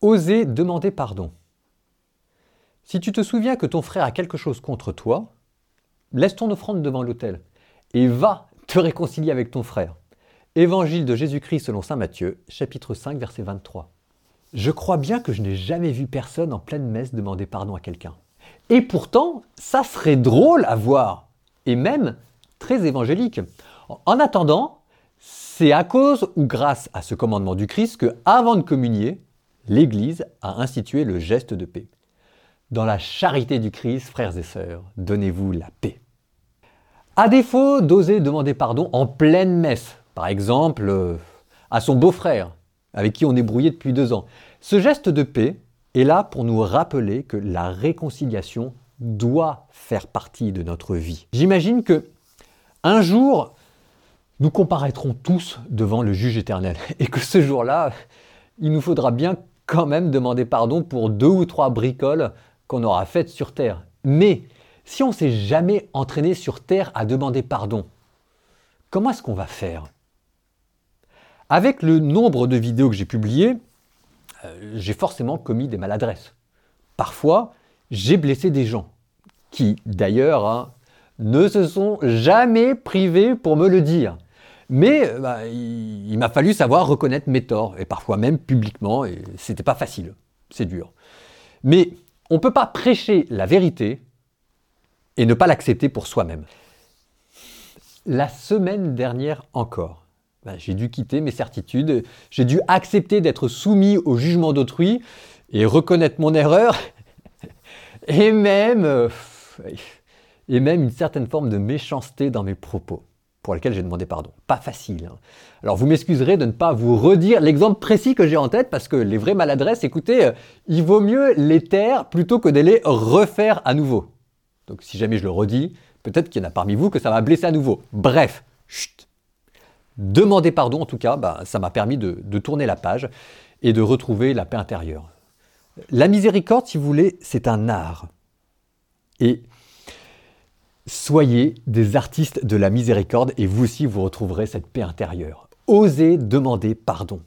Oser demander pardon. Si tu te souviens que ton frère a quelque chose contre toi, laisse ton offrande devant l'autel et va te réconcilier avec ton frère. Évangile de Jésus-Christ selon Saint Matthieu, chapitre 5, verset 23. Je crois bien que je n'ai jamais vu personne en pleine messe demander pardon à quelqu'un. Et pourtant, ça serait drôle à voir, et même très évangélique. En attendant, c'est à cause ou grâce à ce commandement du Christ que, avant de communier, l'Église a institué le geste de paix. Dans la charité du Christ, frères et sœurs, donnez-vous la paix. À défaut d'oser demander pardon en pleine messe, par exemple euh, à son beau-frère, avec qui on est brouillé depuis deux ans, ce geste de paix est là pour nous rappeler que la réconciliation doit faire partie de notre vie. J'imagine que un jour, nous comparaîtrons tous devant le juge éternel et que ce jour-là, il nous faudra bien quand même demander pardon pour deux ou trois bricoles qu'on aura faites sur Terre. Mais si on ne s'est jamais entraîné sur Terre à demander pardon, comment est-ce qu'on va faire? Avec le nombre de vidéos que j'ai publiées, euh, j'ai forcément commis des maladresses. Parfois, j'ai blessé des gens qui, d'ailleurs, hein, ne se sont jamais privés pour me le dire. Mais euh, bah, il, m'a fallu savoir reconnaître mes torts, et parfois même publiquement, et c'était pas facile, c'est dur. Mais on ne peut pas prêcher la vérité et ne pas l'accepter pour soi-même. La semaine dernière encore, bah, j'ai dû quitter mes certitudes, j'ai dû accepter d'être soumis au jugement d'autrui et reconnaître mon erreur, euh, et même une certaine forme de méchanceté dans mes propos pour lequel j'ai demandé pardon. Pas facile. Hein. Alors vous m'excuserez de ne pas vous redire l'exemple précis que j'ai en tête parce que les vraies maladresses, écoutez, euh, il vaut mieux les taire plutôt que de les refaire à nouveau. Donc si jamais je le redis, peut-être qu'il y en a parmi vous que ça va blesser à nouveau. Bref, chut. Demander pardon, en tout cas, bah, ça m'a permis de, de tourner la page et de retrouver la paix intérieure. La miséricorde, si vous voulez, c'est un art. Et Soyez des artistes de la miséricorde et vous aussi vous retrouverez cette paix intérieure. Osez demander pardon.